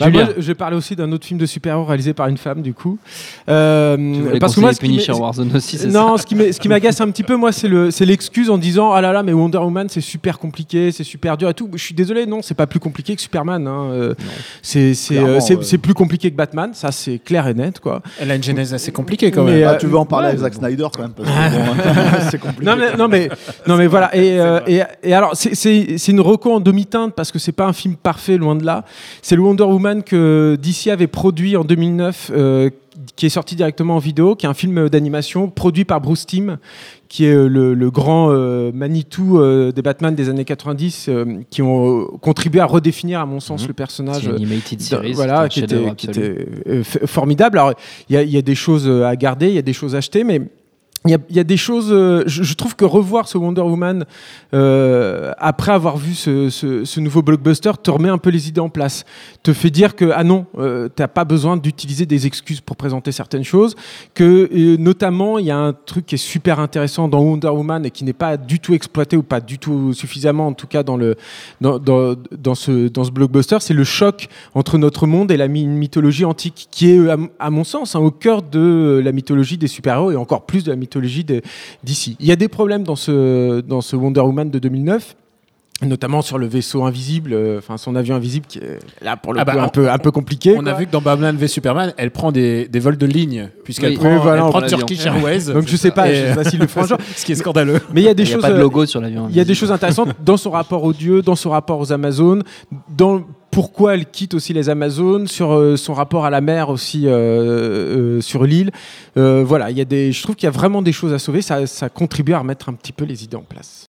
Bah, moi, je vais parler aussi d'un autre film de super-héros réalisé par une femme, du coup. Euh, Tu voulais parce que moi, ce qui Warzone aussi, c'est non, ce qui m'est- ce qui m'agace un petit peu, moi, c'est le, c'est l'excuse en disant ah là là, mais Wonder Woman, c'est super compliqué, c'est super dur et tout. Je suis désolé, non, c'est pas plus compliqué que Superman. hein. Euh, C'est c'est Clairement, euh, c'est- plus compliqué que Batman, ça c'est clair et net, quoi. Elle a une genèse assez compliquée quand Mais, même. euh, Ah, tu veux en parler ouais. avec Zack Snyder quand même parce que bon, c'est compliqué. Non mais, non mais, non mais voilà. Et, euh, et, et alors, c'est- c'est c'est une reco en demi-teinte parce que c'est pas un film parfait, loin de là. C'est le Wonder Woman que DC avait produit en 2009, euh, qui est sorti directement en vidéo, qui est un film d'animation produit par Bruce Timm, qui est euh, le, le grand euh, Manitou euh, des Batman des années 90, euh, qui ont contribué à redéfinir, à mon sens, Mhm. le personnage. Animated series. Voilà, qui était, qui était formidable. Alors, il y a, il y a des choses à garder, il y a des choses à acheter, mais il y a, des choses. euh, je, trouve que revoir ce Wonder Woman euh, après avoir vu ce, nouveau blockbuster te remet un peu les idées en place. Te fait dire que ah non, euh, t'as pas besoin d'utiliser des excuses pour présenter certaines choses. Que euh, notamment il y a un truc qui est super intéressant dans Wonder Woman et qui n'est pas du tout exploité ou pas du tout suffisamment en tout cas dans le dans, ce dans ce blockbuster, c'est le choc entre notre monde et la my- mythologie antique, qui est, à mon sens, hein, au cœur de la mythologie des super-héros et encore plus de la mythologie d'ici. Il y a des problèmes dans ce, dans ce Wonder Woman de 2009 notamment sur le vaisseau invisible, euh, enfin son avion invisible qui est là pour le Ah bah, coup un on- peu un peu compliqué. On quoi. a vu que dans Batman v Superman, elle prend des, des vols de ligne, puisqu'elle Oui. prend, Oui, voilà, prend prend l'avion. Turkish Airways. Donc je sais pas, je sais pas s'il le jour. ce qui est scandaleux. Mais il y a des Il n'y a choses. pas de logo sur l'avion. Il y a des choses intéressantes dans son rapport aux dieux, dans son rapport aux Amazones, dans pourquoi elle quitte aussi les Amazones, sur euh, son rapport à la mer aussi euh, euh, sur l'île. Voilà, il y a des, je trouve qu'il y a vraiment des choses à sauver. Ça, ça contribue à remettre un petit peu les idées en place.